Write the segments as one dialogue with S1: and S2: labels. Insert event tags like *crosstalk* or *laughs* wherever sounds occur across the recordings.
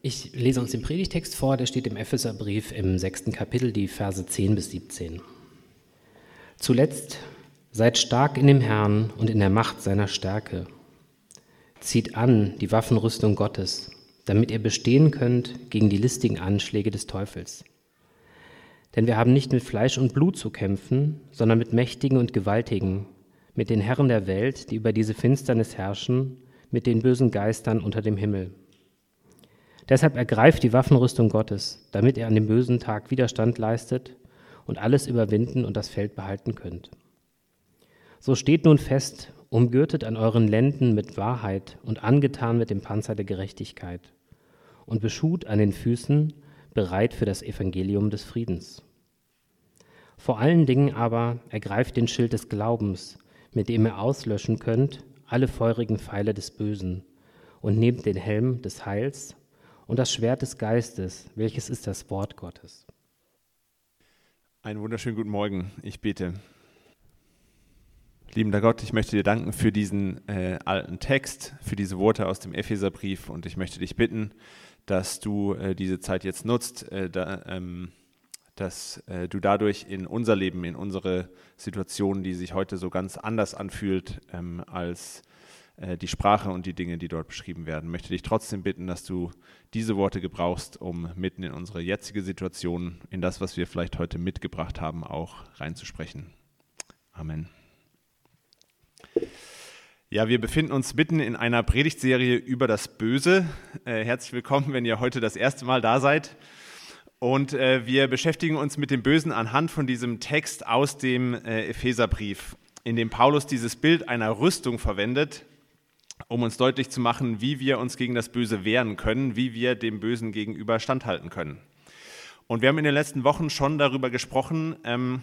S1: Ich lese uns den Predigtext vor, der steht im Epheserbrief im sechsten Kapitel, die Verse 10 bis 17. Zuletzt seid stark in dem Herrn und in der Macht seiner Stärke. Zieht an die Waffenrüstung Gottes, damit ihr bestehen könnt gegen die listigen Anschläge des Teufels. Denn wir haben nicht mit Fleisch und Blut zu kämpfen, sondern mit Mächtigen und Gewaltigen, mit den Herren der Welt, die über diese Finsternis herrschen, mit den bösen Geistern unter dem Himmel. Deshalb ergreift die Waffenrüstung Gottes, damit ihr an dem bösen Tag Widerstand leistet und alles überwinden und das Feld behalten könnt. So steht nun fest, umgürtet an euren Lenden mit Wahrheit und angetan mit dem Panzer der Gerechtigkeit und beschut an den Füßen, bereit für das Evangelium des Friedens. Vor allen Dingen aber ergreift den Schild des Glaubens, mit dem ihr auslöschen könnt alle feurigen Pfeile des Bösen, und nehmt den Helm des Heils und das Schwert des Geistes, welches ist das Wort Gottes.
S2: Einen wunderschönen guten Morgen. Ich bete. Liebender Gott, ich möchte dir danken für diesen äh, alten Text, für diese Worte aus dem Epheserbrief und ich möchte dich bitten, dass du äh, diese Zeit jetzt nutzt, äh, da, ähm, dass äh, du dadurch in unser Leben, in unsere Situation, die sich heute so ganz anders anfühlt ähm, als die Sprache und die Dinge, die dort beschrieben werden. Ich möchte dich trotzdem bitten, dass du diese Worte gebrauchst, um mitten in unsere jetzige Situation, in das, was wir vielleicht heute mitgebracht haben, auch reinzusprechen. Amen. Ja, wir befinden uns mitten in einer Predigtserie über das Böse. Äh, herzlich willkommen, wenn ihr heute das erste Mal da seid. Und äh, wir beschäftigen uns mit dem Bösen anhand von diesem Text aus dem äh, Epheserbrief, in dem Paulus dieses Bild einer Rüstung verwendet, um uns deutlich zu machen, wie wir uns gegen das Böse wehren können, wie wir dem Bösen gegenüber standhalten können. Und wir haben in den letzten Wochen schon darüber gesprochen, ähm,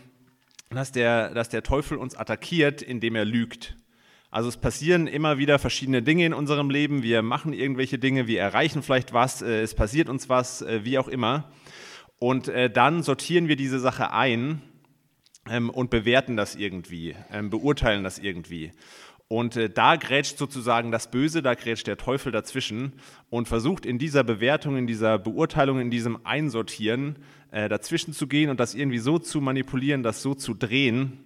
S2: dass, der, dass der Teufel uns attackiert, indem er lügt. Also es passieren immer wieder verschiedene Dinge in unserem Leben. Wir machen irgendwelche Dinge, wir erreichen vielleicht was, äh, es passiert uns was, äh, wie auch immer. Und äh, dann sortieren wir diese Sache ein ähm, und bewerten das irgendwie, ähm, beurteilen das irgendwie. Und äh, da grätscht sozusagen das Böse, da grätscht der Teufel dazwischen und versucht in dieser Bewertung, in dieser Beurteilung, in diesem Einsortieren äh, dazwischen zu gehen und das irgendwie so zu manipulieren, das so zu drehen,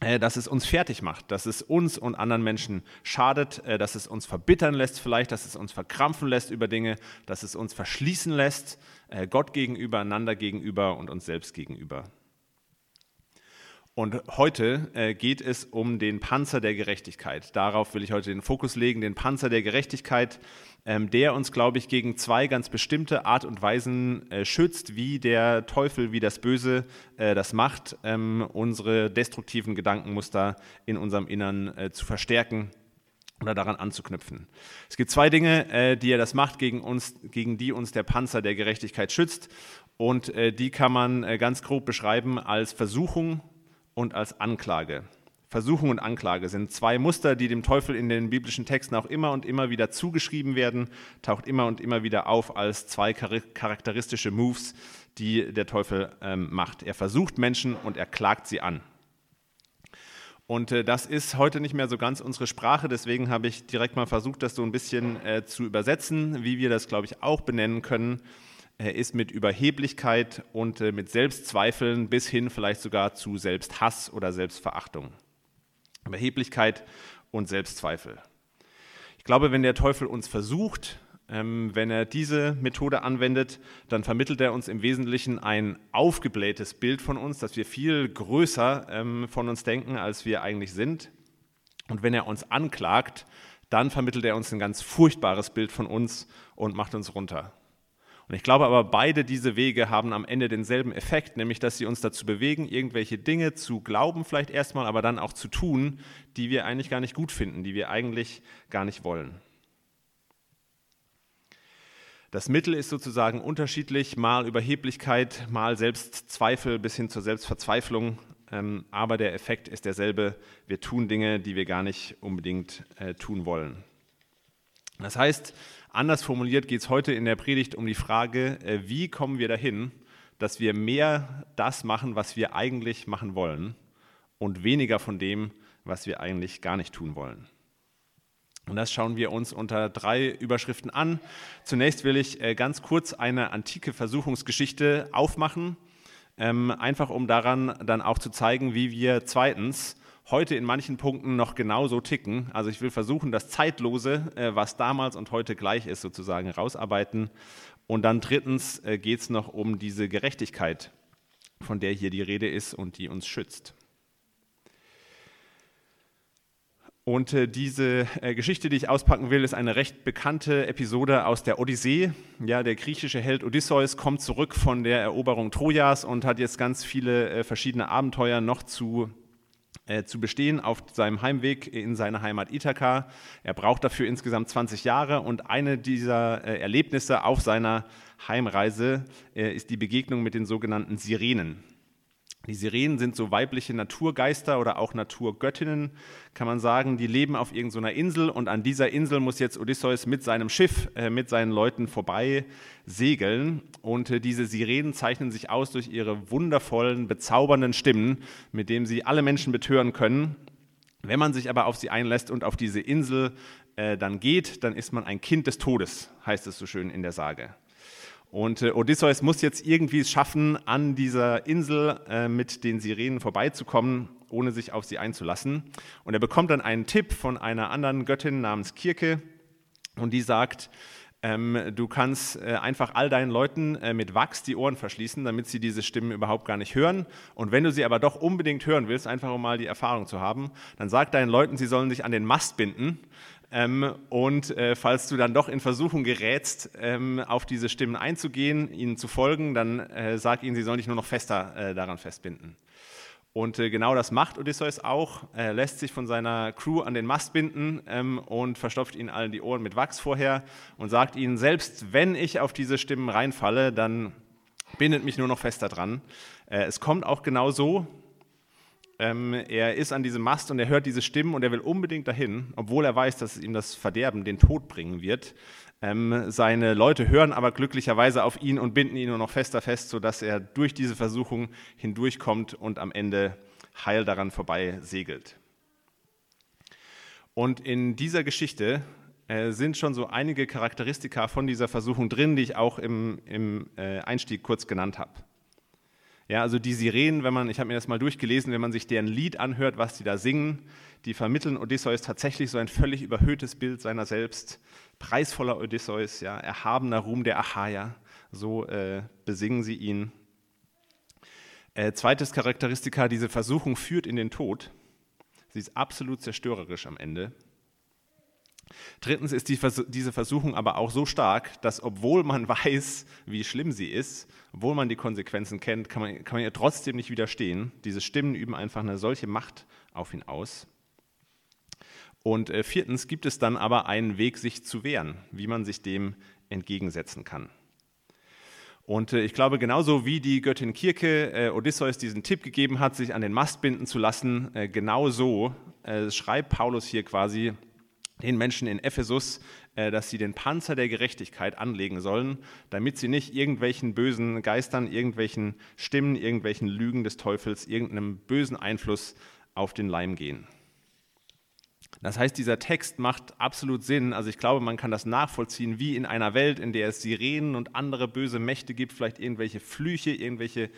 S2: äh, dass es uns fertig macht, dass es uns und anderen Menschen schadet, äh, dass es uns verbittern lässt vielleicht, dass es uns verkrampfen lässt über Dinge, dass es uns verschließen lässt, äh, Gott gegenüber, einander gegenüber und uns selbst gegenüber. Und heute äh, geht es um den Panzer der Gerechtigkeit. Darauf will ich heute den Fokus legen, den Panzer der Gerechtigkeit, ähm, der uns, glaube ich, gegen zwei ganz bestimmte Art und Weisen äh, schützt, wie der Teufel, wie das Böse äh, das macht, ähm, unsere destruktiven Gedankenmuster in unserem Innern äh, zu verstärken oder daran anzuknüpfen. Es gibt zwei Dinge, äh, die er das macht, gegen, uns, gegen die uns der Panzer der Gerechtigkeit schützt. Und äh, die kann man ganz grob beschreiben als Versuchung und als Anklage. Versuchung und Anklage sind zwei Muster, die dem Teufel in den biblischen Texten auch immer und immer wieder zugeschrieben werden, taucht immer und immer wieder auf als zwei charakteristische Moves, die der Teufel ähm, macht. Er versucht Menschen und er klagt sie an. Und äh, das ist heute nicht mehr so ganz unsere Sprache, deswegen habe ich direkt mal versucht, das so ein bisschen äh, zu übersetzen, wie wir das, glaube ich, auch benennen können. Er ist mit Überheblichkeit und äh, mit Selbstzweifeln bis hin vielleicht sogar zu Selbsthass oder Selbstverachtung. Überheblichkeit und Selbstzweifel. Ich glaube, wenn der Teufel uns versucht, ähm, wenn er diese Methode anwendet, dann vermittelt er uns im Wesentlichen ein aufgeblähtes Bild von uns, dass wir viel größer ähm, von uns denken, als wir eigentlich sind. Und wenn er uns anklagt, dann vermittelt er uns ein ganz furchtbares Bild von uns und macht uns runter. Und ich glaube aber, beide diese Wege haben am Ende denselben Effekt, nämlich dass sie uns dazu bewegen, irgendwelche Dinge zu glauben vielleicht erstmal, aber dann auch zu tun, die wir eigentlich gar nicht gut finden, die wir eigentlich gar nicht wollen. Das Mittel ist sozusagen unterschiedlich, mal Überheblichkeit, mal Selbstzweifel bis hin zur Selbstverzweiflung, ähm, aber der Effekt ist derselbe. Wir tun Dinge, die wir gar nicht unbedingt äh, tun wollen. Das heißt, Anders formuliert geht es heute in der Predigt um die Frage, äh, wie kommen wir dahin, dass wir mehr das machen, was wir eigentlich machen wollen und weniger von dem, was wir eigentlich gar nicht tun wollen. Und das schauen wir uns unter drei Überschriften an. Zunächst will ich äh, ganz kurz eine antike Versuchungsgeschichte aufmachen, ähm, einfach um daran dann auch zu zeigen, wie wir zweitens heute in manchen Punkten noch genauso ticken. Also ich will versuchen, das Zeitlose, äh, was damals und heute gleich ist, sozusagen rausarbeiten. Und dann drittens äh, geht es noch um diese Gerechtigkeit, von der hier die Rede ist und die uns schützt. Und äh, diese Geschichte, die ich auspacken will, ist eine recht bekannte Episode aus der Odyssee. Ja, der griechische Held Odysseus kommt zurück von der Eroberung Trojas und hat jetzt ganz viele verschiedene Abenteuer noch zu, zu bestehen auf seinem Heimweg in seine Heimat Ithaka. Er braucht dafür insgesamt 20 Jahre und eine dieser äh, Erlebnisse auf seiner Heimreise äh, ist die Begegnung mit den sogenannten Sirenen. Die Sirenen sind so weibliche Naturgeister oder auch Naturgöttinnen, kann man sagen. Die leben auf irgendeiner Insel und an dieser Insel muss jetzt Odysseus mit seinem Schiff, äh, mit seinen Leuten vorbei segeln. Und äh, diese Sirenen zeichnen sich aus durch ihre wundervollen, bezaubernden Stimmen, mit denen sie alle Menschen betören können. Wenn man sich aber auf sie einlässt und auf diese Insel äh, dann geht, dann ist man ein Kind des Todes, heißt es so schön in der Sage. Und äh, Odysseus muss jetzt irgendwie es schaffen, an dieser Insel äh, mit den Sirenen vorbeizukommen, ohne sich auf sie einzulassen. Und er bekommt dann einen Tipp von einer anderen Göttin namens Kirke und die sagt, ähm, du kannst äh, einfach all deinen Leuten äh, mit Wachs die Ohren verschließen, damit sie diese Stimmen überhaupt gar nicht hören. Und wenn du sie aber doch unbedingt hören willst, einfach um mal die Erfahrung zu haben, dann sag deinen Leuten, sie sollen sich an den Mast binden ähm, und äh, falls du dann doch in Versuchung gerätst, ähm, auf diese Stimmen einzugehen, ihnen zu folgen, dann äh, sag ihnen, sie sollen dich nur noch fester äh, daran festbinden. Und äh, genau das macht Odysseus auch. Er lässt sich von seiner Crew an den Mast binden ähm, und verstopft ihnen allen die Ohren mit Wachs vorher und sagt ihnen, selbst wenn ich auf diese Stimmen reinfalle, dann bindet mich nur noch fester dran. Äh, es kommt auch genau so, ähm, er ist an diesem Mast und er hört diese Stimmen und er will unbedingt dahin, obwohl er weiß, dass ihm das Verderben den Tod bringen wird. Ähm, seine Leute hören aber glücklicherweise auf ihn und binden ihn nur noch fester fest, sodass er durch diese Versuchung hindurchkommt und am Ende heil daran vorbei segelt. Und in dieser Geschichte äh, sind schon so einige Charakteristika von dieser Versuchung drin, die ich auch im, im äh, Einstieg kurz genannt habe. Ja, also die Sirenen, wenn man, ich habe mir das mal durchgelesen, wenn man sich deren Lied anhört, was die da singen, die vermitteln Odysseus tatsächlich so ein völlig überhöhtes Bild seiner selbst. Preisvoller Odysseus, ja, erhabener Ruhm der Achaia, so äh, besingen sie ihn. Äh, zweites Charakteristika, diese Versuchung führt in den Tod. Sie ist absolut zerstörerisch am Ende. Drittens ist die, diese Versuchung aber auch so stark, dass obwohl man *laughs* weiß, wie schlimm sie ist, obwohl man die Konsequenzen kennt, kann man, kann man ihr trotzdem nicht widerstehen. Diese Stimmen üben einfach eine solche Macht auf ihn aus. Und äh, viertens gibt es dann aber einen Weg, sich zu wehren, wie man sich dem entgegensetzen kann. Und äh, ich glaube, genauso wie die Göttin Kirke äh, Odysseus diesen Tipp gegeben hat, sich an den Mast binden zu lassen, äh, genauso äh, schreibt Paulus hier quasi den Menschen in Ephesus, äh, dass sie den Panzer der Gerechtigkeit anlegen sollen, damit sie nicht irgendwelchen bösen Geistern, irgendwelchen Stimmen, irgendwelchen Lügen des Teufels, irgendeinem bösen Einfluss auf den Leim gehen. Das heißt, dieser Text macht absolut Sinn. Also ich glaube, man kann das nachvollziehen, wie in einer Welt, in der es Sirenen und andere böse Mächte gibt, vielleicht irgendwelche Flüche, irgendwelche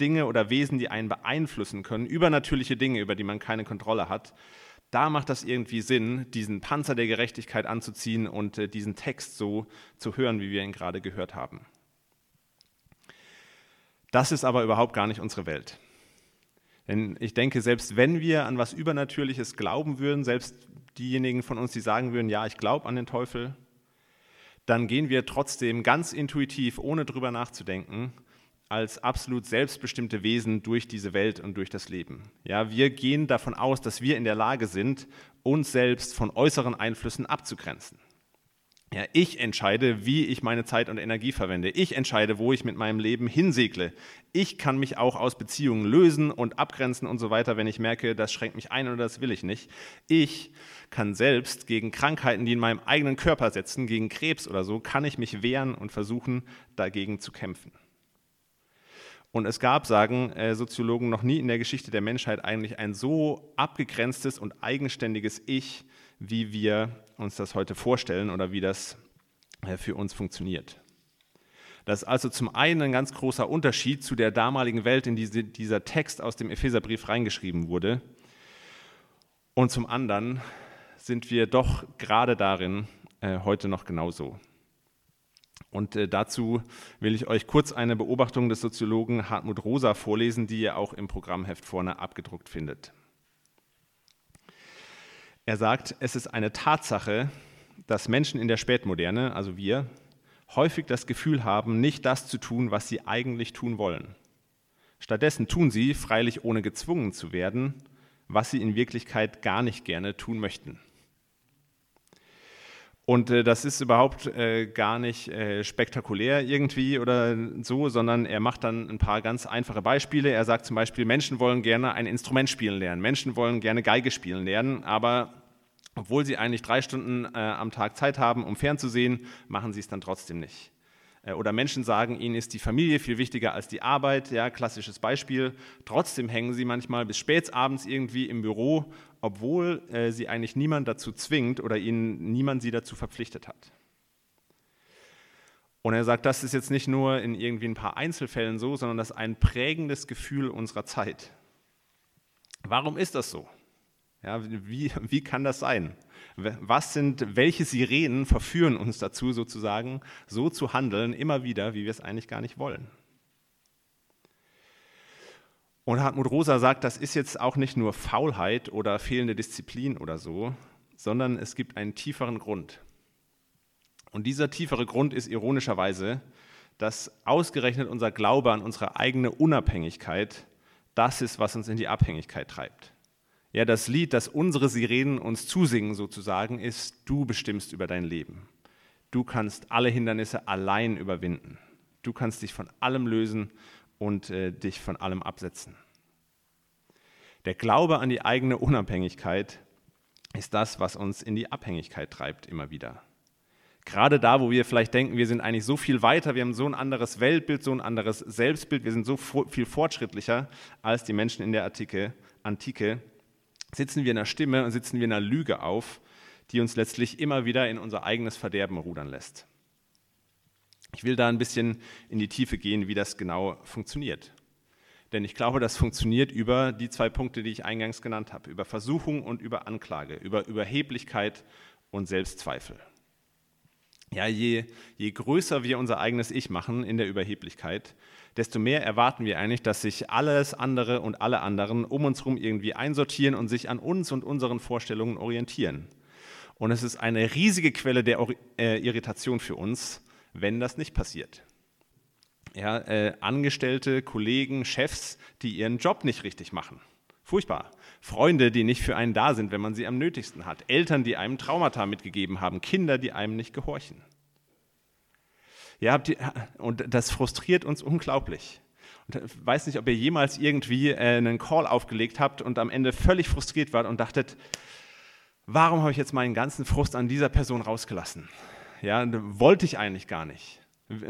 S2: Dinge oder Wesen, die einen beeinflussen können, übernatürliche Dinge, über die man keine Kontrolle hat da macht das irgendwie Sinn, diesen Panzer der Gerechtigkeit anzuziehen und äh, diesen Text so zu hören, wie wir ihn gerade gehört haben. Das ist aber überhaupt gar nicht unsere Welt. Denn ich denke, selbst wenn wir an was Übernatürliches glauben würden, selbst diejenigen von uns, die sagen würden, ja, ich glaube an den Teufel, dann gehen wir trotzdem ganz intuitiv, ohne drüber nachzudenken, als absolut selbstbestimmte Wesen durch diese Welt und durch das Leben. Ja, wir gehen davon aus, dass wir in der Lage sind, uns selbst von äußeren Einflüssen abzugrenzen. Ja, ich entscheide, wie ich meine Zeit und Energie verwende. Ich entscheide, wo ich mit meinem Leben hinsegle. Ich kann mich auch aus Beziehungen lösen und abgrenzen und so weiter, wenn ich merke, das schränkt mich ein oder das will ich nicht. Ich kann selbst gegen Krankheiten, die in meinem eigenen Körper sitzen, gegen Krebs oder so, kann ich mich wehren und versuchen, dagegen zu kämpfen. Und es gab, sagen äh, Soziologen, noch nie in der Geschichte der Menschheit eigentlich ein so abgegrenztes und eigenständiges Ich wie wir uns das heute vorstellen oder wie das äh, für uns funktioniert. Das ist also zum einen ein ganz großer Unterschied zu der damaligen Welt, in die dieser Text aus dem Epheserbrief reingeschrieben wurde. Und zum anderen sind wir doch gerade darin äh, heute noch genauso. Und äh, dazu will ich euch kurz eine Beobachtung des Soziologen Hartmut Rosa vorlesen, die ihr auch im Programmheft vorne abgedruckt findet. Er sagt, es ist eine Tatsache, dass Menschen in der Spätmoderne, also wir, häufig das Gefühl haben, nicht das zu tun, was sie eigentlich tun wollen. Stattdessen tun sie, freilich ohne gezwungen zu werden, was sie in Wirklichkeit gar nicht gerne tun möchten. Und äh, das ist überhaupt äh, gar nicht äh, spektakulär irgendwie oder so, sondern er macht dann ein paar ganz einfache Beispiele. Er sagt zum Beispiel, Menschen wollen gerne ein Instrument spielen lernen, Menschen wollen gerne Geige spielen lernen, aber obwohl sie eigentlich drei Stunden äh, am Tag Zeit haben, um fernzusehen, machen sie es dann trotzdem nicht. Äh, oder Menschen sagen, ihnen ist die Familie viel wichtiger als die Arbeit, ja, klassisches Beispiel. Trotzdem hängen sie manchmal bis spät abends irgendwie im Büro, obwohl äh, sie eigentlich niemand dazu zwingt oder ihnen niemand sie dazu verpflichtet hat. Und er sagt, das ist jetzt nicht nur in irgendwie ein paar Einzelfällen so, sondern das ist ein prägendes Gefühl unserer Zeit. Warum ist das so? Ja, wie, wie kann das sein? Was sind, welche Sirenen verführen uns dazu, sozusagen so zu handeln, immer wieder, wie wir es eigentlich gar nicht wollen? Und Hartmut Rosa sagt, das ist jetzt auch nicht nur Faulheit oder fehlende Disziplin oder so, sondern es gibt einen tieferen Grund. Und dieser tiefere Grund ist ironischerweise, dass ausgerechnet unser Glaube an unsere eigene Unabhängigkeit das ist, was uns in die Abhängigkeit treibt. Ja, das Lied, das unsere Sirenen uns zusingen sozusagen, ist, du bestimmst über dein Leben. Du kannst alle Hindernisse allein überwinden. Du kannst dich von allem lösen und äh, dich von allem absetzen. Der Glaube an die eigene Unabhängigkeit ist das, was uns in die Abhängigkeit treibt immer wieder. Gerade da, wo wir vielleicht denken, wir sind eigentlich so viel weiter, wir haben so ein anderes Weltbild, so ein anderes Selbstbild, wir sind so viel fortschrittlicher als die Menschen in der Antike, Antike sitzen wir in einer Stimme und sitzen wir in einer Lüge auf, die uns letztlich immer wieder in unser eigenes Verderben rudern lässt. Ich will da ein bisschen in die Tiefe gehen, wie das genau funktioniert. Denn ich glaube, das funktioniert über die zwei Punkte, die ich eingangs genannt habe, über Versuchung und über Anklage, über Überheblichkeit und Selbstzweifel. Ja, je, je größer wir unser eigenes Ich machen in der Überheblichkeit, desto mehr erwarten wir eigentlich, dass sich alles andere und alle anderen um uns herum irgendwie einsortieren und sich an uns und unseren Vorstellungen orientieren. Und es ist eine riesige Quelle der äh, Irritation für uns, wenn das nicht passiert. Ja, äh, Angestellte, Kollegen, Chefs, die ihren Job nicht richtig machen. Furchtbar. Freunde, die nicht für einen da sind, wenn man sie am nötigsten hat. Eltern, die einem Traumata mitgegeben haben. Kinder, die einem nicht gehorchen. Ja, und das frustriert uns unglaublich. Und ich weiß nicht, ob ihr jemals irgendwie äh, einen Call aufgelegt habt und am Ende völlig frustriert wart und dachtet, warum habe ich jetzt meinen ganzen Frust an dieser Person rausgelassen? Ja, wollte ich eigentlich gar nicht.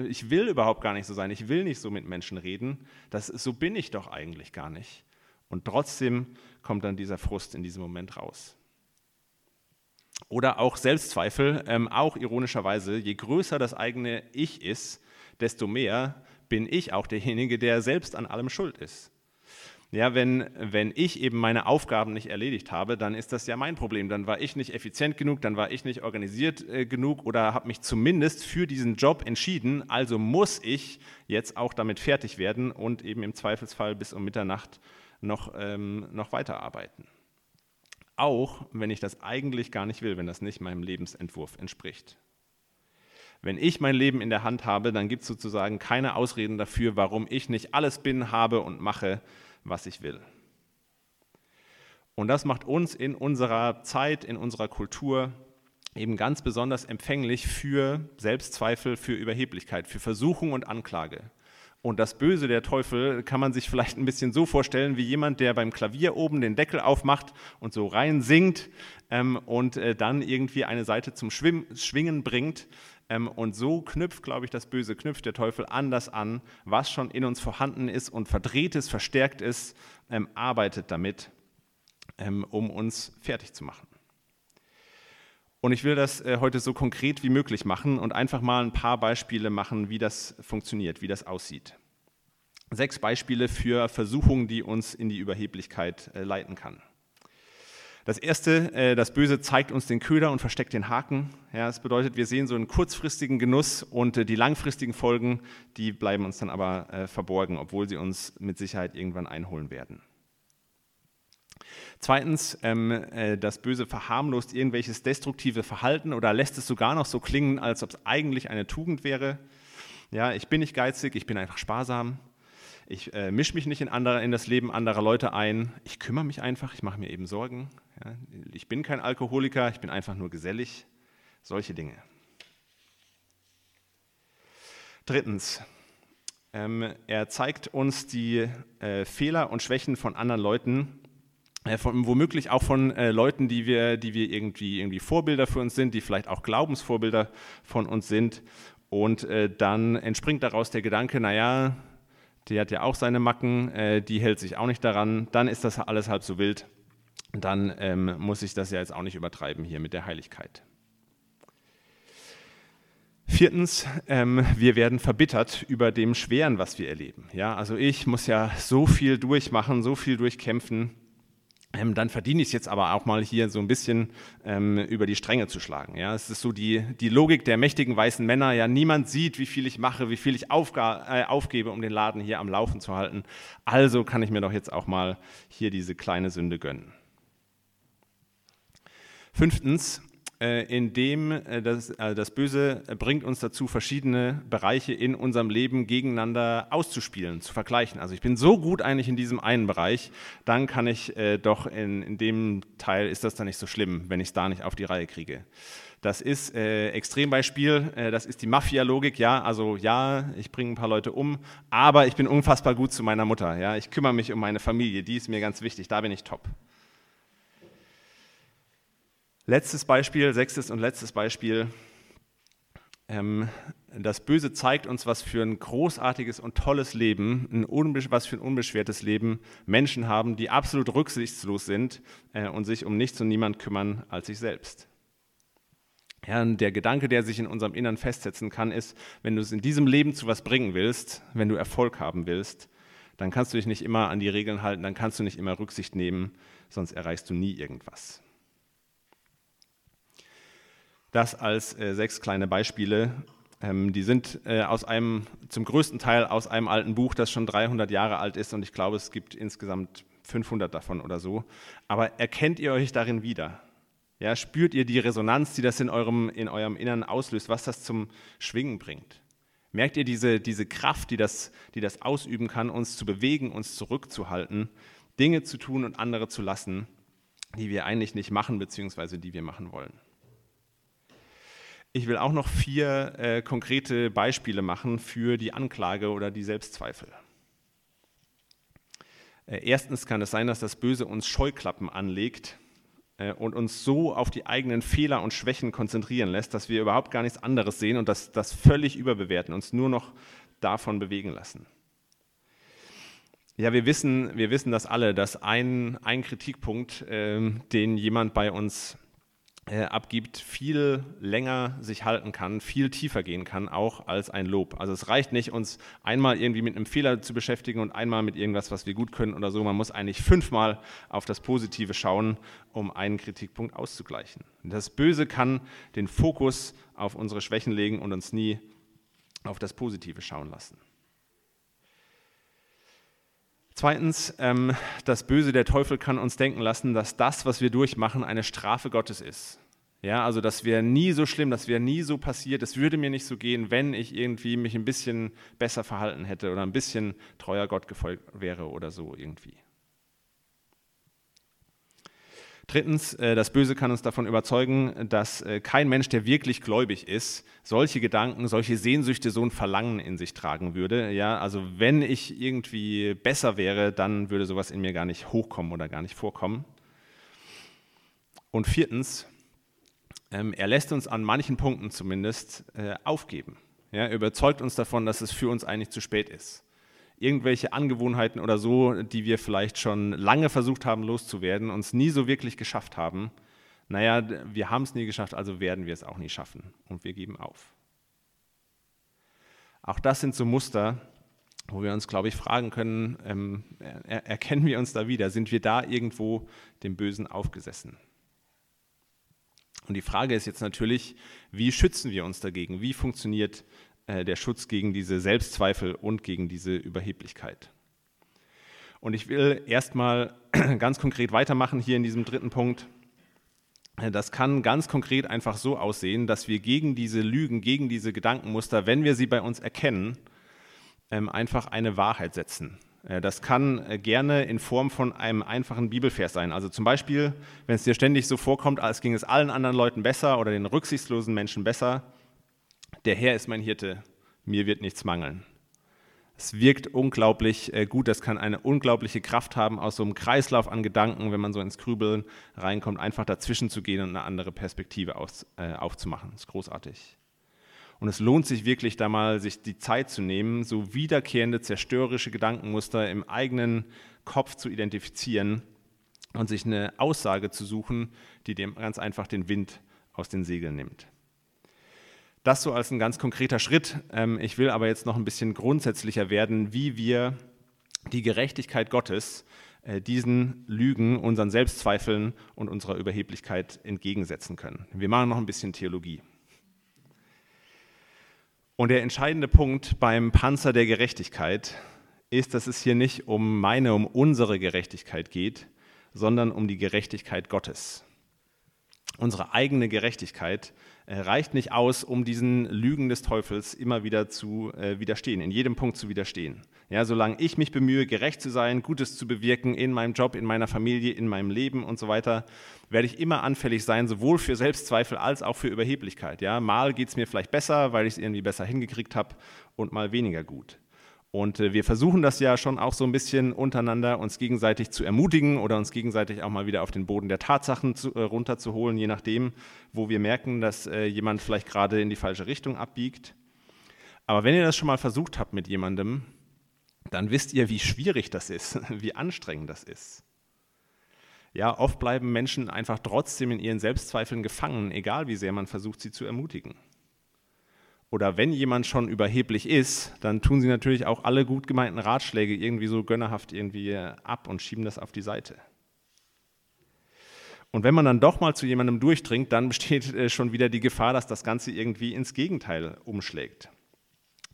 S2: Ich will überhaupt gar nicht so sein. Ich will nicht so mit Menschen reden. Das, so bin ich doch eigentlich gar nicht. Und trotzdem kommt dann dieser Frust in diesem Moment raus. Oder auch Selbstzweifel, ähm, auch ironischerweise, je größer das eigene Ich ist, desto mehr bin ich auch derjenige, der selbst an allem schuld ist. Ja, wenn, wenn ich eben meine Aufgaben nicht erledigt habe, dann ist das ja mein Problem. Dann war ich nicht effizient genug, dann war ich nicht organisiert äh, genug oder habe mich zumindest für diesen Job entschieden. Also muss ich jetzt auch damit fertig werden und eben im Zweifelsfall bis um Mitternacht noch, ähm, noch weiterarbeiten auch wenn ich das eigentlich gar nicht will, wenn das nicht meinem Lebensentwurf entspricht. Wenn ich mein Leben in der Hand habe, dann gibt es sozusagen keine Ausreden dafür, warum ich nicht alles bin, habe und mache, was ich will. Und das macht uns in unserer Zeit, in unserer Kultur eben ganz besonders empfänglich für Selbstzweifel, für Überheblichkeit, für Versuchung und Anklage. Und das Böse, der Teufel, kann man sich vielleicht ein bisschen so vorstellen, wie jemand, der beim Klavier oben den Deckel aufmacht und so rein singt ähm, und äh, dann irgendwie eine Seite zum Schwim Schwingen bringt. Ähm, und so knüpft, glaube ich, das Böse, knüpft der Teufel anders an, was schon in uns vorhanden ist und verdreht ist, verstärkt ist, ähm, arbeitet damit, ähm, um uns fertig zu machen. Und ich will das äh, heute so konkret wie möglich machen und einfach mal ein paar Beispiele machen, wie das funktioniert, wie das aussieht. Sechs Beispiele für Versuchungen, die uns in die Überheblichkeit äh, leiten kann. Das erste, äh, das Böse zeigt uns den Köder und versteckt den Haken. Ja, das bedeutet, wir sehen so einen kurzfristigen Genuss und die langfristigen Folgen, die bleiben uns dann aber verborgen, obwohl sie uns mit Sicherheit irgendwann einholen werden. Zweitens, ähm, äh, das Böse verharmlost irgendwelches destruktive Verhalten oder lässt es sogar noch so klingen, als ob es eigentlich eine Tugend wäre. Ja, ich bin nicht geizig, ich bin einfach sparsam. Ich äh, mische mich nicht in, andere, in das Leben anderer Leute ein. Ich kümmere mich einfach, ich mache mir eben Sorgen. Ja, ich bin kein Alkoholiker, ich bin einfach nur gesellig. Solche Dinge. Drittens, ähm, er zeigt uns die äh, Fehler und Schwächen von anderen Leuten von, womöglich auch von äh, Leuten, die wir, die wir irgendwie, irgendwie Vorbilder für uns sind, die vielleicht auch Glaubensvorbilder von uns sind. Und äh, dann entspringt daraus der Gedanke, naja, die hat ja auch seine Macken, äh, die hält sich auch nicht daran, dann ist das alles halb so wild. Dann ähm, muss ich das ja jetzt auch nicht übertreiben hier mit der Heiligkeit. Viertens, ähm, wir werden verbittert über dem Schweren, was wir erleben. Ja, also ich muss ja so viel durchmachen, so viel durchkämpfen ähm, dann verdiene ich es jetzt aber auch mal hier so ein bisschen ähm, über die Stränge zu schlagen. Ja, es ist so die, die Logik der mächtigen weißen Männer. Ja, niemand sieht, wie viel ich mache, wie viel ich äh, aufgebe, um den Laden hier am Laufen zu halten. Also kann ich mir doch jetzt auch mal hier diese kleine Sünde gönnen. Fünftens, in dem äh, das, äh, das Böse bringt uns dazu, verschiedene Bereiche in unserem Leben gegeneinander auszuspielen, zu vergleichen. Also ich bin so gut eigentlich in diesem einen Bereich, dann kann ich doch in, in dem Teil ist das dann nicht so schlimm, wenn ich es da nicht auf die Reihe kriege. Das ist äh, Extrembeispiel, äh, das ist die Mafia-Logik, ja, also ja, ich bringe ein paar Leute um, aber ich bin unfassbar gut zu meiner Mutter, ja, ich kümmere mich um meine Familie, die ist mir ganz wichtig, da bin ich top. Letztes Beispiel, sechstes und letztes Beispiel. Ähm, das Böse zeigt uns, was für ein großartiges und tolles Leben, was für ein unbeschwertes Leben Menschen haben, die absolut rücksichtslos sind äh, und sich um nichts und niemand kümmern als sich selbst. Ja, der Gedanke, der sich in unserem Innern festsetzen kann, ist, wenn du es in diesem Leben zu was bringen willst, wenn du Erfolg haben willst, dann kannst du dich nicht immer an die Regeln halten, dann kannst du nicht immer Rücksicht nehmen, sonst erreichst du nie irgendwas. Das als äh, sechs kleine Beispiele. Ähm, die sind äh, aus einem, zum größten Teil aus einem alten Buch, das schon 300 Jahre alt ist und ich glaube, es gibt insgesamt 500 davon oder so. Aber erkennt ihr euch darin wieder? Ja, spürt ihr die Resonanz, die das in eurem, in eurem Innern auslöst, was das zum Schwingen bringt? Merkt ihr diese, diese Kraft, die das, die das ausüben kann, uns zu bewegen, uns zurückzuhalten, Dinge zu tun und andere zu lassen, die wir eigentlich nicht machen, beziehungsweise die wir machen wollen? Ich will auch noch vier äh, konkrete Beispiele machen für die Anklage oder die Selbstzweifel. Äh, erstens kann es sein, dass das Böse uns Scheuklappen anlegt äh, und uns so auf die eigenen Fehler und Schwächen konzentrieren lässt, dass wir überhaupt gar nichts anderes sehen und das, das völlig überbewerten, uns nur noch davon bewegen lassen. Ja, wir wissen, wir wissen das alle, dass ein, ein Kritikpunkt, ähm, den jemand bei uns äh, abgibt, viel länger sich halten kann, viel tiefer gehen kann, auch als ein Lob. Also es reicht nicht, uns einmal irgendwie mit einem Fehler zu beschäftigen und einmal mit irgendwas, was wir gut können oder so. Man muss eigentlich fünfmal auf das Positive schauen, um einen Kritikpunkt auszugleichen. Das Böse kann den Fokus auf unsere Schwächen legen und uns nie auf das Positive schauen lassen. Zweitens, ähm, das Böse, der Teufel kann uns denken lassen, dass das, was wir durchmachen, eine Strafe Gottes ist. Ja, also das wäre nie so schlimm, das wäre nie so passiert, es würde mir nicht so gehen, wenn ich irgendwie mich ein bisschen besser verhalten hätte oder ein bisschen treuer Gott gefolgt wäre oder so irgendwie. Drittens, äh, das Böse kann uns davon überzeugen, dass äh, kein Mensch, der wirklich gläubig ist, solche Gedanken, solche Sehnsüchte, so ein Verlangen in sich tragen würde. Ja, also wenn ich irgendwie besser wäre, dann würde sowas in mir gar nicht hochkommen oder gar nicht vorkommen. Und viertens, ähm, er lässt uns an manchen Punkten zumindest äh, aufgeben. er überzeugt uns davon, dass es für uns eigentlich zu spät ist irgendwelche Angewohnheiten oder so, die wir vielleicht schon lange versucht haben loszuwerden, uns nie so wirklich geschafft haben, naja, wir haben es nie geschafft, also werden wir es auch nie schaffen und wir geben auf. Auch das sind so Muster, wo wir uns, glaube ich, fragen können, ähm, er, erkennen wir uns da wieder? Sind wir da irgendwo dem Bösen aufgesessen? Und die Frage ist jetzt natürlich, wie schützen wir uns dagegen? Wie funktioniert äh, der Schutz gegen diese Selbstzweifel und gegen diese Überheblichkeit? Und ich will erstmal *clears throat* ganz konkret weitermachen hier in diesem dritten Punkt. Das kann ganz konkret einfach so aussehen, dass wir gegen diese Lügen, gegen diese Gedankenmuster, wenn wir sie bei uns erkennen, ähm, einfach eine Wahrheit setzen. Äh, das kann äh, gerne in Form von einem einfachen Bibelvers sein. Also zum Beispiel, wenn es dir ständig so vorkommt, als ging es allen anderen Leuten besser oder den rücksichtslosen Menschen besser, der Herr ist mein Hirte, mir wird nichts mangeln. Es wirkt unglaublich äh, gut, das kann eine unglaubliche Kraft haben, aus so einem Kreislauf an Gedanken, wenn man so ins Grübeln reinkommt, einfach dazwischen zu gehen und eine andere Perspektive aufzumachen. Das ist großartig. Und es lohnt sich wirklich, da mal sich die Zeit zu nehmen, so wiederkehrende zerstörerische Gedankenmuster im eigenen Kopf zu identifizieren und sich eine Aussage zu suchen, die dem ganz einfach den Wind aus den Segeln nimmt. Das so als ein ganz konkreter Schritt. Ähm, ich will aber jetzt noch ein bisschen grundsätzlicher werden, wie wir die Gerechtigkeit Gottes äh, diesen Lügen, unseren Selbstzweifeln und unserer Überheblichkeit entgegensetzen können. Wir machen noch ein bisschen Theologie. Und der entscheidende Punkt beim Panzer der Gerechtigkeit ist, dass es hier nicht um meine, um unsere Gerechtigkeit geht, sondern um die Gerechtigkeit Gottes. Unsere eigene Gerechtigkeit äh, reicht nicht aus, um diesen Lügen des Teufels immer wieder zu äh, widerstehen, in jedem Punkt zu widerstehen. Ja, solange ich mich bemühe, gerecht zu sein, Gutes zu bewirken in meinem Job, in meiner Familie, in meinem Leben und so weiter, werde ich immer anfällig sein, sowohl für Selbstzweifel als auch für Überheblichkeit. Ja, mal geht es mir vielleicht besser, weil ich es irgendwie besser hingekriegt habe und mal weniger gut. Und äh, wir versuchen das ja schon auch so ein bisschen untereinander, uns gegenseitig zu ermutigen oder uns gegenseitig auch mal wieder auf den Boden der Tatsachen zu, äh, runterzuholen, je nachdem, wo wir merken, dass äh, jemand vielleicht gerade in die falsche Richtung abbiegt. Aber wenn ihr das schon mal versucht habt mit jemandem, dann wisst ihr, wie schwierig das ist, *laughs* wie anstrengend das ist. Ja, oft bleiben Menschen einfach trotzdem in ihren Selbstzweifeln gefangen, egal wie sehr man versucht, sie zu ermutigen. Oder wenn jemand schon überheblich ist, dann tun sie natürlich auch alle gut gemeinten Ratschläge irgendwie so gönnerhaft irgendwie ab und schieben das auf die Seite. Und wenn man dann doch mal zu jemandem durchdringt, dann *laughs* besteht äh, schon wieder die Gefahr, dass das Ganze irgendwie ins Gegenteil umschlägt.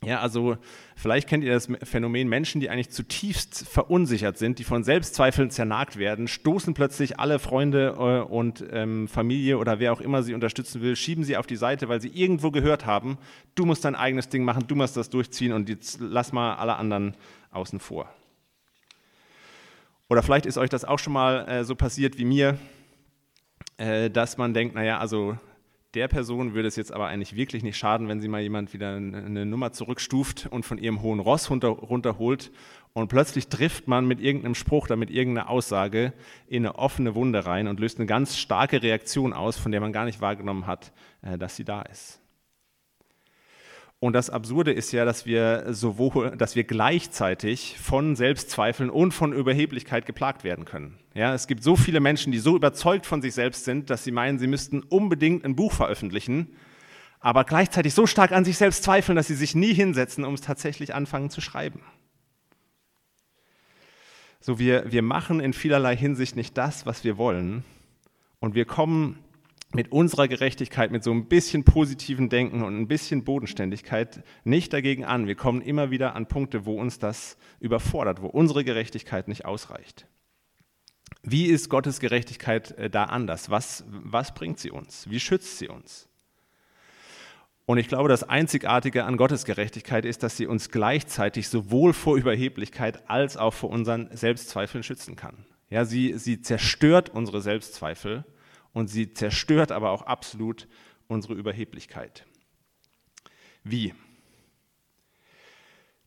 S2: Ja, also vielleicht kennt ihr das Phänomen Menschen, die eigentlich zutiefst verunsichert sind, die von Selbstzweifeln zernagt werden, stoßen plötzlich alle Freunde äh, und ähm, Familie oder wer auch immer sie unterstützen will, schieben sie auf die Seite, weil sie irgendwo gehört haben, du musst dein eigenes Ding machen, du musst das durchziehen und jetzt lass mal alle anderen außen vor. Oder vielleicht ist euch das auch schon mal äh, so passiert wie mir, äh, dass man denkt, naja, also der Person würde es jetzt aber eigentlich wirklich nicht schaden, wenn sie mal jemand wieder eine Nummer zurückstuft und von ihrem hohen Ross runter, runterholt und plötzlich trifft man mit irgendeinem Spruch oder mit irgendeiner Aussage in eine offene Wunde rein und löst eine ganz starke Reaktion aus, von der man gar nicht wahrgenommen hat, äh, dass sie da ist. Und das Absurde ist ja, dass wir sowohl, dass wir gleichzeitig von Selbstzweifeln und von Überheblichkeit geplagt werden können. Ja, es gibt so viele Menschen, die so überzeugt von sich selbst sind, dass sie meinen, sie müssten unbedingt ein Buch veröffentlichen, aber gleichzeitig so stark an sich selbst zweifeln, dass sie sich nie hinsetzen, um es tatsächlich anfangen zu schreiben. So, wir, wir machen in vielerlei Hinsicht nicht das, was wir wollen. Und wir kommen mit unserer Gerechtigkeit, mit so ein bisschen positiven Denken und ein bisschen Bodenständigkeit nicht dagegen an. Wir kommen immer wieder an Punkte, wo uns das überfordert, wo unsere Gerechtigkeit nicht ausreicht. Wie ist Gottes Gerechtigkeit äh, da anders? Was, was bringt sie uns? Wie schützt sie uns? Und ich glaube, das Einzigartige an Gottes Gerechtigkeit ist, dass sie uns gleichzeitig sowohl vor Überheblichkeit als auch vor unseren Selbstzweifeln schützen kann. Ja, sie, sie zerstört unsere Selbstzweifel und sie zerstört aber auch absolut unsere Überheblichkeit. Wie?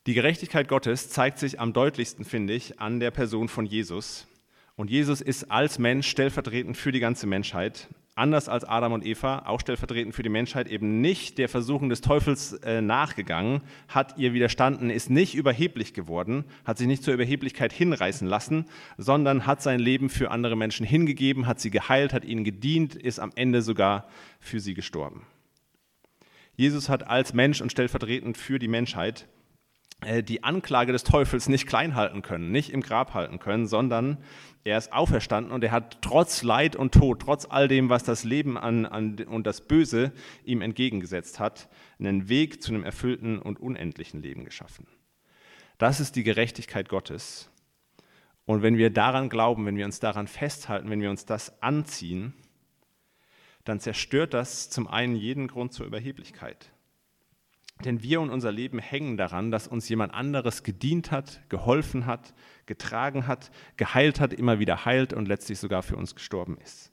S2: Die Gerechtigkeit Gottes zeigt sich am deutlichsten, finde ich, an der Person von Jesus. Und Jesus ist als Mensch stellvertretend für die ganze Menschheit anders als Adam und Eva, auch stellvertretend für die Menschheit, eben nicht der Versuchung des Teufels äh, nachgegangen, hat ihr widerstanden, ist nicht überheblich geworden, hat sich nicht zur Überheblichkeit hinreißen lassen, sondern hat sein Leben für andere Menschen hingegeben, hat sie geheilt, hat ihnen gedient, ist am Ende sogar für sie gestorben. Jesus hat als Mensch und stellvertretend für die Menschheit die Anklage des Teufels nicht klein halten können, nicht im Grab halten können, sondern er ist auferstanden und er hat trotz Leid und Tod, trotz all dem, was das Leben an, an, und das Böse ihm entgegengesetzt hat, einen Weg zu einem erfüllten und unendlichen Leben geschaffen. Das ist die Gerechtigkeit Gottes. Und wenn wir daran glauben, wenn wir uns daran festhalten, wenn wir uns das anziehen, dann zerstört das zum einen jeden Grund zur Überheblichkeit. Denn wir und unser Leben hängen daran, dass uns jemand anderes gedient hat, geholfen hat, getragen hat, geheilt hat, immer wieder heilt und letztlich sogar für uns gestorben ist.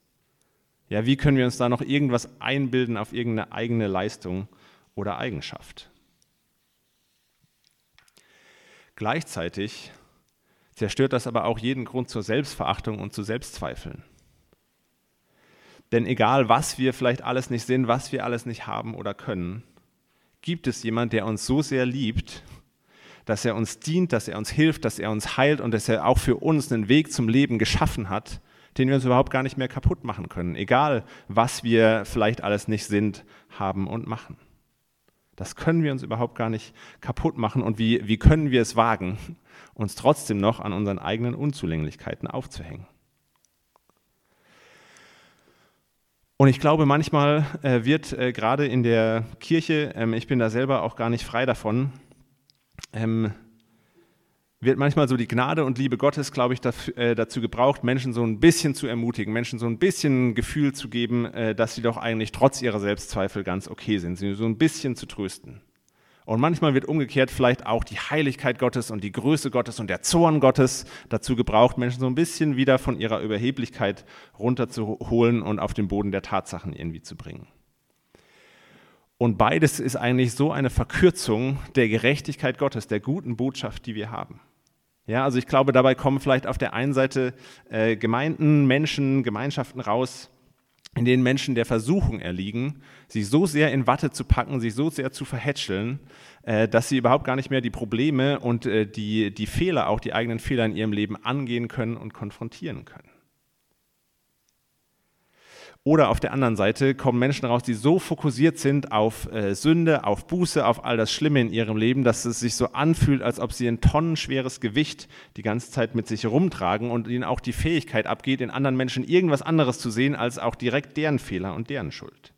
S2: Ja, wie können wir uns da noch irgendwas einbilden auf irgendeine eigene Leistung oder Eigenschaft? Gleichzeitig zerstört das aber auch jeden Grund zur Selbstverachtung und zu Selbstzweifeln. Denn egal, was wir vielleicht alles nicht sind, was wir alles nicht haben oder können, gibt es jemand, der uns so sehr liebt, dass er uns dient, dass er uns hilft, dass er uns heilt und dass er auch für uns einen Weg zum Leben geschaffen hat, den wir uns überhaupt gar nicht mehr kaputt machen können, egal was wir vielleicht alles nicht sind, haben und machen. Das können wir uns überhaupt gar nicht kaputt machen und wie, wie können wir es wagen, uns trotzdem noch an unseren eigenen Unzulänglichkeiten aufzuhängen? Und ich glaube, manchmal äh, wird äh, gerade in der Kirche, ähm, ich bin da selber auch gar nicht frei davon, ähm, wird manchmal so die Gnade und Liebe Gottes, glaube ich, dafür, äh, dazu gebraucht, Menschen so ein bisschen zu ermutigen, Menschen so ein bisschen Gefühl zu geben, äh, dass sie doch eigentlich trotz ihrer Selbstzweifel ganz okay sind, sie so ein bisschen zu trösten. Und manchmal wird umgekehrt vielleicht auch die Heiligkeit Gottes und die Größe Gottes und der Zorn Gottes dazu gebraucht, Menschen so ein bisschen wieder von ihrer Überheblichkeit runterzuholen und auf den Boden der Tatsachen irgendwie zu bringen. Und beides ist eigentlich so eine Verkürzung der Gerechtigkeit Gottes, der guten Botschaft, die wir haben. Ja, also ich glaube, dabei kommen vielleicht auf der einen Seite äh, Gemeinden, Menschen, Gemeinschaften raus, in denen Menschen der Versuchung erliegen, sich so sehr in Watte zu packen, sich so sehr zu verhätscheln, äh, dass sie überhaupt gar nicht mehr die Probleme und äh, die, die Fehler, auch die eigenen Fehler in ihrem Leben angehen können und konfrontieren können. Oder auf der anderen Seite kommen Menschen raus, die so fokussiert sind auf äh, Sünde, auf Buße, auf all das Schlimme in ihrem Leben, dass es sich so anfühlt, als ob sie ein tonnenschweres Gewicht die ganze Zeit mit sich rumtragen und ihnen auch die Fähigkeit abgeht, in anderen Menschen irgendwas anderes zu sehen, als auch direkt deren Fehler und deren Schuld.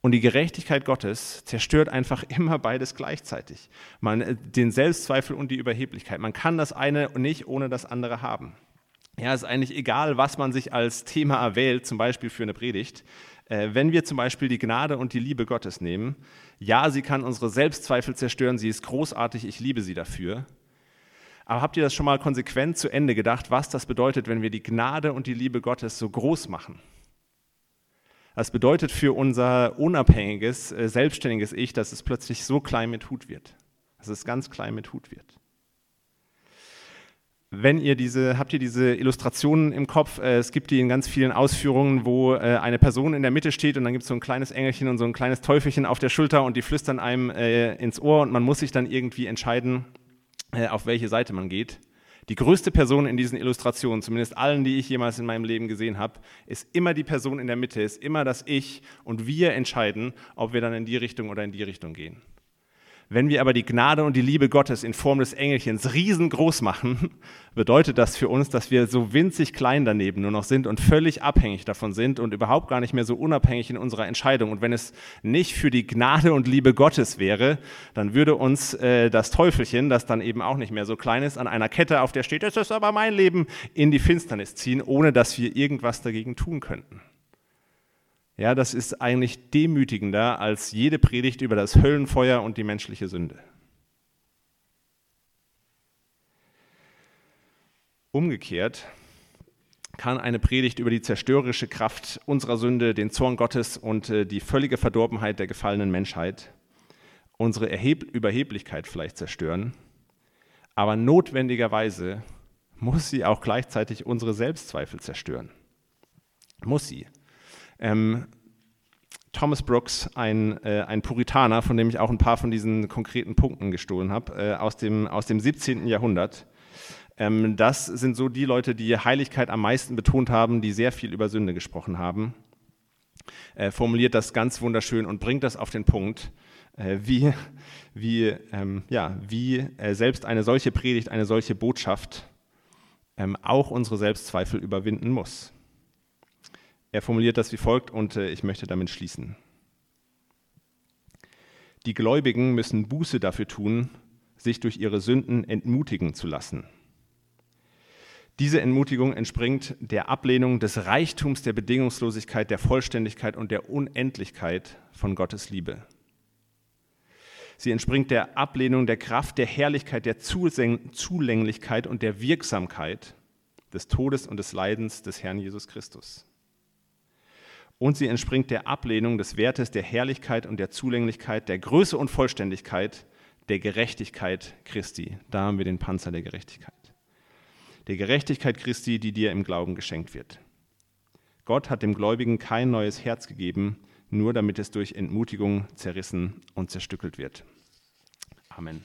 S2: Und die Gerechtigkeit Gottes zerstört einfach *laughs* immer beides gleichzeitig. Man, äh, den Selbstzweifel und die Überheblichkeit. Man kann das eine nicht ohne das andere haben. Ja, es ist eigentlich egal, was man sich als Thema erwählt, zum Beispiel für eine Predigt. Äh, wenn wir zum Beispiel die Gnade und die Liebe Gottes nehmen, ja, sie kann unsere Selbstzweifel zerstören, sie ist großartig, ich liebe sie dafür. Aber habt ihr das schon mal konsequent zu Ende gedacht, was das bedeutet, wenn wir die Gnade und die Liebe Gottes so groß machen? Das bedeutet für unser unabhängiges, äh, selbstständiges Ich, dass es plötzlich so klein mit Hut wird. Dass es ganz klein mit Hut wird wenn ihr diese, habt ihr diese Illustrationen im Kopf, äh, es gibt die in ganz vielen Ausführungen, wo äh, eine Person in der Mitte steht und dann gibt es so ein kleines Engelchen und so ein kleines Teufelchen auf der Schulter und die flüstern einem äh, ins Ohr und man muss sich dann irgendwie entscheiden, auf welche Seite man geht. Die größte Person in diesen Illustrationen, zumindest allen, die ich jemals in meinem Leben gesehen habe, ist immer die Person in der Mitte, ist immer das Ich und wir entscheiden, ob wir dann in die Richtung oder in die Richtung gehen. Wenn wir aber die Gnade und die Liebe Gottes in Form des Engelchens riesengroß machen, *laughs* bedeutet das für uns, dass wir so winzig klein daneben nur noch sind und völlig abhängig davon sind und überhaupt gar nicht mehr so unabhängig in unserer Entscheidung. Und wenn es nicht für die Gnade und Liebe Gottes wäre, dann würde uns äh, das Teufelchen, das dann eben auch nicht mehr so klein ist, an einer Kette, auf der steht, das ist aber mein Leben, in die Finsternis ziehen, ohne dass wir irgendwas dagegen tun könnten. Ja, das ist eigentlich demütigender als jede Predigt über das Höllenfeuer und die menschliche Sünde. Umgekehrt kann eine Predigt über die zerstörerische Kraft unserer Sünde, den Zorn Gottes und äh, die völlige Verdorbenheit der gefallenen Menschheit unsere Erheb Überheblichkeit vielleicht zerstören, aber notwendigerweise muss sie auch gleichzeitig unsere Selbstzweifel zerstören. Muss sie Ähm, Thomas Brooks, ein, äh, ein Puritaner, von dem ich auch ein paar von diesen konkreten Punkten gestohlen habe, äh, aus, dem, aus dem 17. Jahrhundert. Ähm, das sind so die Leute, die Heiligkeit am meisten betont haben, die sehr viel über Sünde gesprochen haben. Äh, formuliert das ganz wunderschön und bringt das auf den Punkt, äh, wie, wie, ähm, ja, wie äh, selbst eine solche Predigt, eine solche Botschaft ähm, auch unsere Selbstzweifel überwinden muss. Er formuliert das wie folgt und äh, ich möchte damit schließen. Die Gläubigen müssen Buße dafür tun, sich durch ihre Sünden entmutigen zu lassen. Diese Entmutigung entspringt der Ablehnung des Reichtums, der Bedingungslosigkeit, der Vollständigkeit und der Unendlichkeit von Gottes Liebe. Sie entspringt der Ablehnung der Kraft, der Herrlichkeit, der Zulänglichkeit und der Wirksamkeit des Todes und des Leidens des Herrn Jesus Christus. Und sie entspringt der Ablehnung des Wertes, der Herrlichkeit und der Zulänglichkeit, der Größe und Vollständigkeit der Gerechtigkeit Christi. Da haben wir den Panzer der Gerechtigkeit der Gerechtigkeit Christi, die dir im Glauben geschenkt wird. Gott hat dem Gläubigen kein neues Herz gegeben, nur damit es durch Entmutigung zerrissen und zerstückelt wird. Amen.